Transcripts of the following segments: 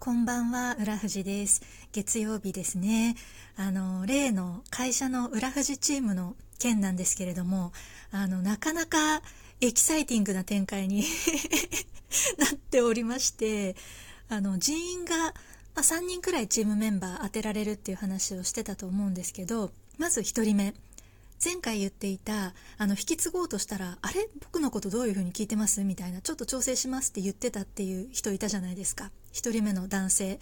こんばんは、浦富です。月曜日ですね。あの、例の会社の浦富チームの件なんですけれども、あの、なかなかエキサイティングな展開に なっておりまして、あの、人員が、まあ、3人くらいチームメンバー当てられるっていう話をしてたと思うんですけど、まず1人目。前回言っていたあの引き継ごうとしたらあれ？僕のことどういう風に聞いてます？みたいなちょっと調整しますって言ってたっていう人いたじゃないですか1人目の男性。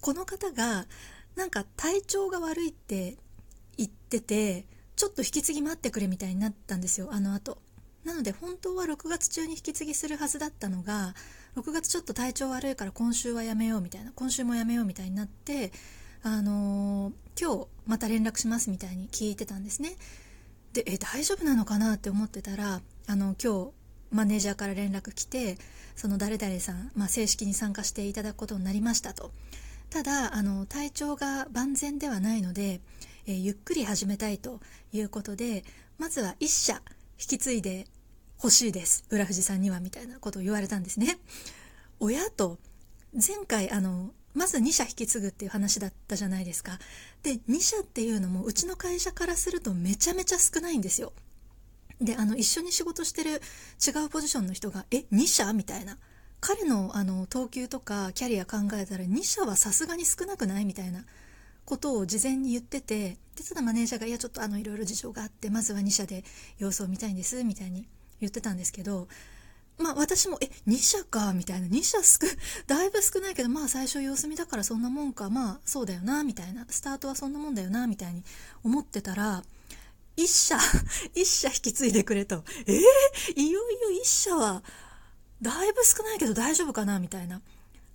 この方がなんか体調が悪いって言っててちょっと引き継ぎ待ってくれみたいになったんですよ。あの後。なので本当は6月中に引き継ぎするはずだったのが6月ちょっと体調悪いから今週はやめようみたいな今週もやめようみたいになってあのー、今日また連絡しますみたいに聞いてたんですね。でえ大丈夫なのかなって思ってたらあの今日マネージャーから連絡来てその誰々さん、まあ、正式に参加していただくことになりましたと。ただあの体調が万全ではないので、えー、ゆっくり始めたいということでまずは1社引き継いでほしいです。浦富さんにはみたいなことを言われたんですね。親と前回あのまず2社引き継ぐっていう話だったじゃないですか。で2社っていうのもうちの会社からするとめちゃめちゃ少ないんですよ。であの一緒に仕事してる違うポジションの人が「え2社?」みたいな彼のあの等級とかキャリア考えたら2社はさすがに少なくない？みたいなことを事前に言っててでただマネージャーが「いやちょっとあのいろいろ事情があってまずは2社で様子を見たいんです」みたいに言ってたんですけどまあ私も、え、2社か、みたいな。2社少、だいぶ少ないけど、まあ最初様子見だからそんなもんか、まあそうだよな、みたいな。スタートはそんなもんだよな、みたいに思ってたら、1社、1社引き継いでくれと。えー、いよいよ1社は、だいぶ少ないけど大丈夫かな、みたいな。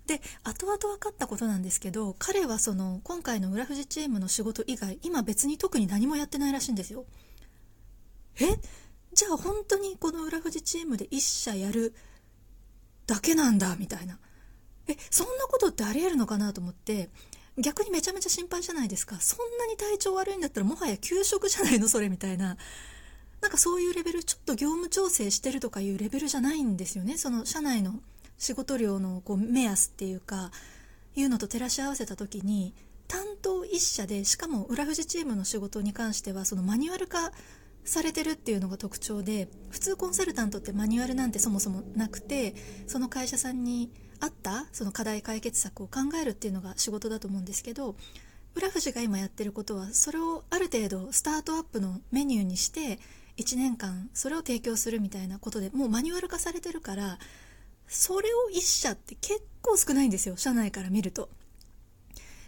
で、後々分かったことなんですけど、彼はその、今回の裏富士チームの仕事以外、今別に特に何もやってないらしいんですよ。え？じゃあ本当にこの裏富士チームで1社やるだけなんだみたいなえそんなことってありえるのかなと思って逆にめちゃめちゃ心配じゃないですか。そんなに体調悪いんだったらもはや休職じゃないのそれみたいな。なんかそういうレベルちょっと業務調整してるとかいうレベルじゃないんですよね。その社内の仕事量のこう目安っていうかいうのと照らし合わせた時に担当1社でしかも裏富士チームの仕事に関してはそのマニュアル化されてるっていうのが特徴で普通コンサルタントってマニュアルなんてそもそもなくてその会社さんに合ったその課題解決策を考えるっていうのが仕事だと思うんですけど浦富士が今やってることはそれをある程度スタートアップのメニューにして1年間それを提供するみたいなことでもうマニュアル化されてるからそれを1社って結構少ないんですよ社内から見ると。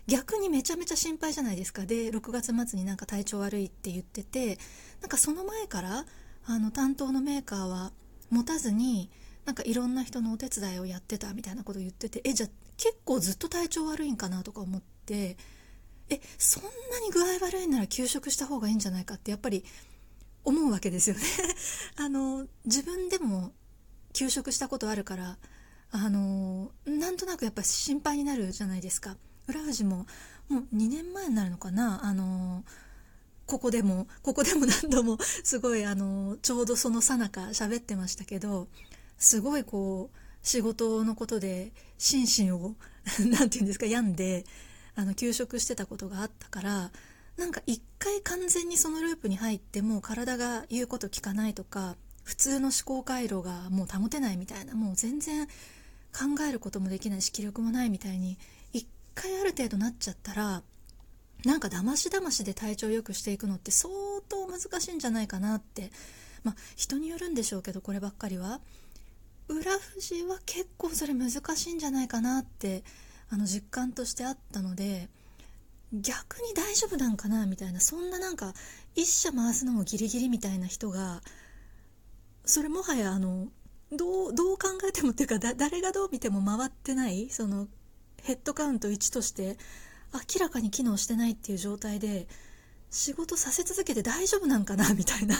逆にめちゃめちゃ心配じゃないですかで6月末になんか体調悪いって言っててなんかその前からあの担当のメーカーは持たずになんかいろんな人のお手伝いをやってたみたいなことを言っててえじゃあ結構ずっと体調悪いんかなとか思ってえそんなに具合悪いなら休職した方がいいんじゃないかってやっぱり思うわけですよね。あの自分でも休職したことあるからあのなんとなくやっぱ心配になるじゃないですか。浦富士ももう2年前になるのかな。あのここでもここでも何度もすごいあのちょうどそのさなか喋ってましたけどすごいこう仕事のことで心身を 何て言うんですか病んであの休職してたことがあったからなんか一回完全にそのループに入ってもう体が言うこと聞かないとか普通の思考回路がもう保てないみたいなもう全然考えることもできないし気力もないみたいに一回ある程度なっちゃったらなんかだましだましで体調良くしていくのって相当難しいんじゃないかなってまあ人によるんでしょうけどこればっかりは。裏富士は結構それ難しいんじゃないかなってあの実感としてあったので逆に大丈夫なんかなみたいなそんななんか一社回すのもギリギリみたいな人がそれもはやあのどうどう考えてもっていうか誰がどう見ても回ってないそのヘッドカウント1として明らかに機能してないっていう状態で仕事させ続けて大丈夫なんかなみたいな。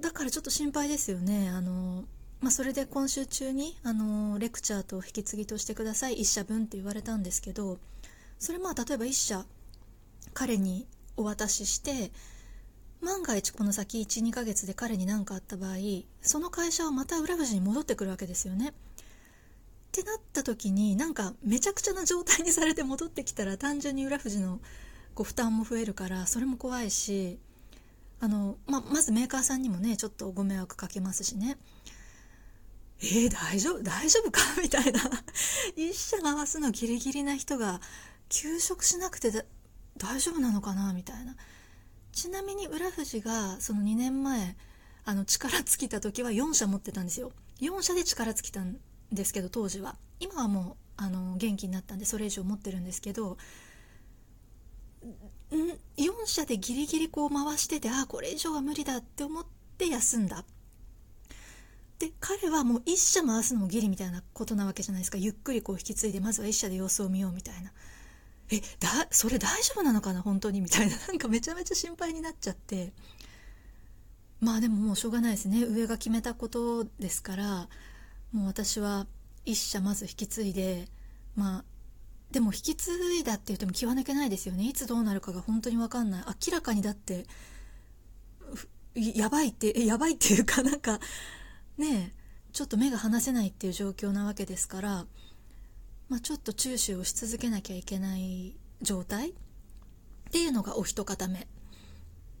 だからちょっと心配ですよね。あの、まあ、それで今週中にあのレクチャーと引き継ぎとしてください1社分って言われたんですけどそれまあ例えば1社彼にお渡しして万が一この先12ヶ月で彼に何かあった場合その会社はまた裏富士に戻ってくるわけですよね。ってなった時になんかめちゃくちゃな状態にされて戻ってきたら単純に浦富士のこう負担も増えるからそれも怖いしあの、ままずメーカーさんにもねちょっとご迷惑かけますしねえー、大丈夫大丈夫か？みたいな。一社回すのギリギリな人が休職しなくて大丈夫なのかな？みたいな。ちなみに浦富士がその2年前あの力尽きた時は4社持ってたんですよ。4社で力尽きたんですけど当時は。今はもうあの元気になったんでそれ以上持ってるんですけどん4社でギリギリこう回しててああこれ以上は無理だって思って休んだ。で彼はもう1社回すのもギリみたいなことなわけじゃないですか。ゆっくりこう引き継いでまずは1社で様子を見ようみたいな。えだそれ大丈夫なのかな本当に？みたいな。なんかめちゃめちゃ心配になっちゃって。まあでももうしょうがないですね。上が決めたことですから。もう私は1社まず引き継いで。まあでも引き継いだって言っても気は抜けないですよね。いつどうなるかが本当に分かんない。明らかにだってやばいってやばいっていうかなんかねちょっと目が離せないっていう状況なわけですから、まあ、ちょっと注視をし続けなきゃいけない状態っていうのがお一方目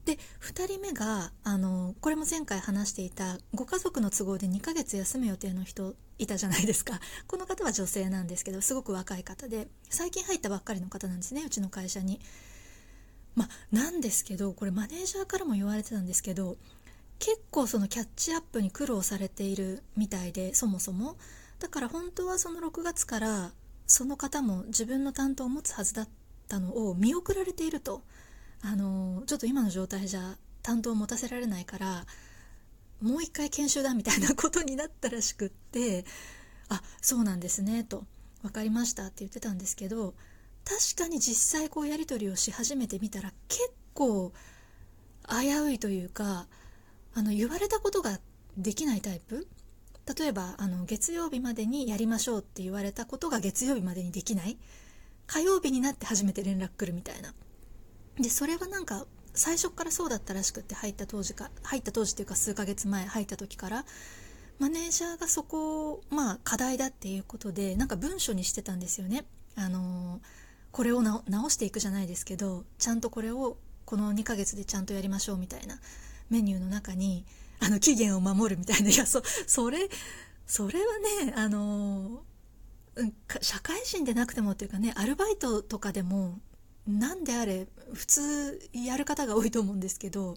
で2人目があのこれも前回話していたご家族の都合で2ヶ月休む予定の人いたじゃないですか この方は女性なんですけどすごく若い方で最近入ったばっかりの方なんですねうちの会社に。まあ、なんですけどこれマネージャーからも言われてたんですけど結構そのキャッチアップに苦労されているみたいでそもそも。だから本当はその6月からその方も自分の担当を持つはずだったのを見送られていると。あのちょっと今の状態じゃ担当を持たせられないからもう一回研修だみたいなことになったらしくってあそうなんですねと分かりましたって言ってたんですけど確かに実際こうやり取りをし始めてみたら結構危ういというかあの言われたことができないタイプ？例えばあの月曜日までにやりましょうって言われたことが月曜日までにできない？火曜日になって初めて連絡来るみたいな。でそれはなんか最初からそうだったらしくって入った当時か入った当時っていうか数ヶ月前入った時からマネージャーがそこをまあ課題だっていうことでなんか文書にしてたんですよね。あのこれを直していくじゃないですけどちゃんとこれをこの2ヶ月でちゃんとやりましょうみたいな。メニューの中にあの期限を守るみたいないやそそれそれはねあの社会人でなくてもっていうかねアルバイトとかでも何であれ普通やる方が多いと思うんですけど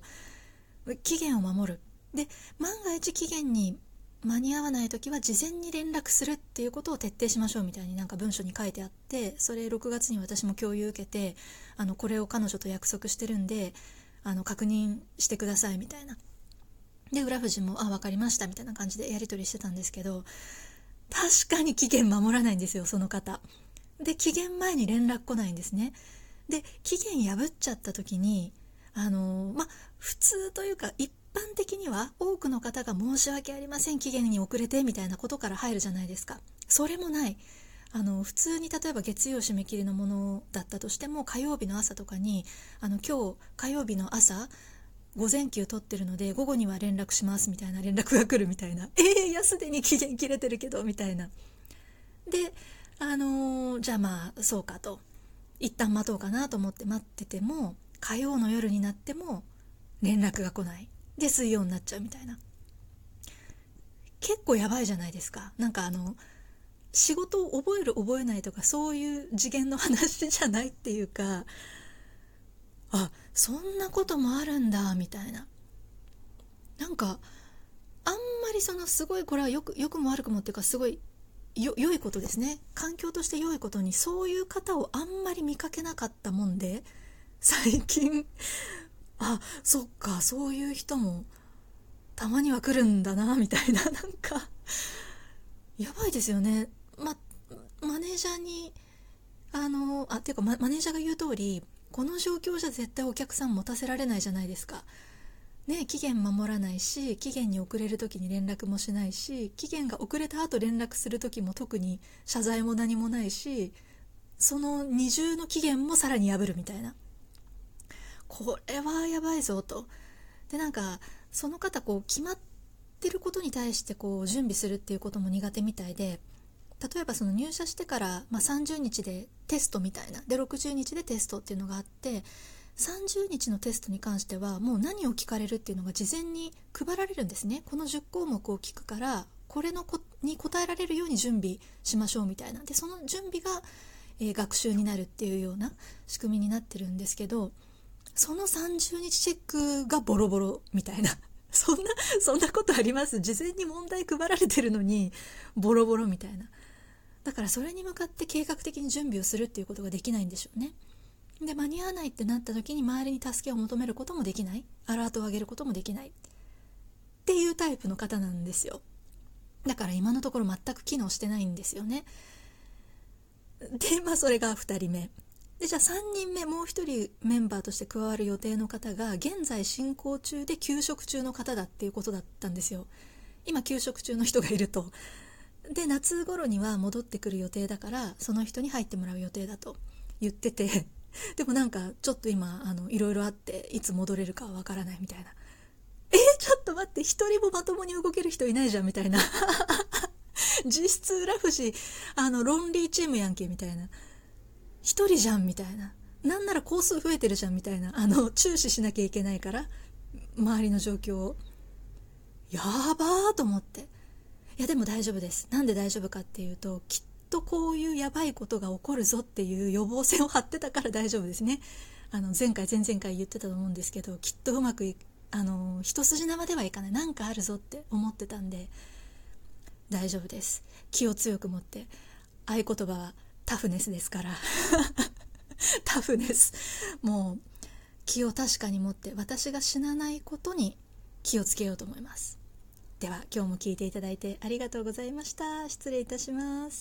期限を守る。で万が一期限に間に合わない時は事前に連絡するっていうことを徹底しましょうみたいになんか文書に書いてあってそれ6月に私も共有受けてあのこれを彼女と約束してるんであの確認してくださいみたいな。で浦富士も「あ分かりました」みたいな感じでやり取りしてたんですけど確かに期限守らないんですよその方。で期限前に連絡来ないんですね。で期限破っちゃった時にあのまあ普通というか一般的には多くの方が申し訳ありません期限に遅れてみたいなことから入るじゃないですか。それもない。あの普通に例えば月曜締め切りのものだったとしても火曜日の朝とかにあの今日火曜日の朝午前休取ってるので午後には連絡しますみたいな連絡が来るみたいな。えー、いやすでに期限切れてるけどみたいな。であのー、じゃあまあそうかと。一旦待とうかなと思って待ってても火曜の夜になっても連絡が来ない。で水曜になっちゃうみたいな。結構やばいじゃないですか。なんかあの仕事を覚える覚えないとかそういう次元の話じゃないっていうかあそんなこともあるんだみたいな。なんかあんまりそのすごいこれはよくよくも悪くもっていうかすごいよ良いことですね。環境として良いことにそういう方をあんまり見かけなかったもんで最近あそっかそういう人もたまには来るんだなみたいな。なんかやばいですよね。ま、マネージャーにあのあっていうかマネージャーが言う通りこの状況じゃ絶対お客さん持たせられないじゃないですか。ね、期限守らないし期限に遅れる時に連絡もしないし期限が遅れた後連絡する時も特に謝罪も何もないしその二重の期限もさらに破るみたいなこれはやばいぞとでなんかその方こう決まってることに対してこう準備するっていうことも苦手みたいで例えばその入社してから、まあ、30日でテストみたいなで60日でテストっていうのがあって30日のテストに関してはもう何を聞かれるっていうのが事前に配られるんですね。この10項目を聞くからこれのこに答えられるように準備しましょうみたいな。でその準備が、えー、学習になるっていうような仕組みになってるんですけどその30日チェックがボロボロみたいな。そんなそんなことあります？事前に問題配られてるのにボロボロみたいな。だからそれに向かって計画的に準備をするっていうことができないんでしょうね。で間に合わないってなった時に周りに助けを求めることもできない。アラートを上げることもできない。っていうタイプの方なんですよ。だから今のところ全く機能してないんですよね。でまあそれが2人目。でじゃあ3人目もう1人メンバーとして加わる予定の方が現在進行中で休職中の方だっていうことだったんですよ。今休職中の人がいると。で夏頃には戻ってくる予定だからその人に入ってもらう予定だと言ってて でもなんかちょっと今あのいろいろあっていつ戻れるかわからないみたいな。えー、ちょっと待って一人もまともに動ける人いないじゃんみたいな。実質裏士あのロンリーチームやんけみたいな。一人じゃんみたいな。なんなら工数増えてるじゃんみたいな。あの注視しなきゃいけないから周りの状況を。やばーと思って。いやでも大丈夫です。なんで大丈夫かっていうときっとこういうやばいことが起こるぞっていう予防線を張ってたから大丈夫ですね。あの前回前々回言ってたと思うんですけどきっとうまくあの一筋縄ではいかない。何かあるぞって思ってたんで大丈夫です。気を強く持って。合言葉はタフネスですから。タフネス。もう気を確かに持って私が死なないことに気をつけようと思います。では今日も聞いていただいてありがとうございました。失礼いたします。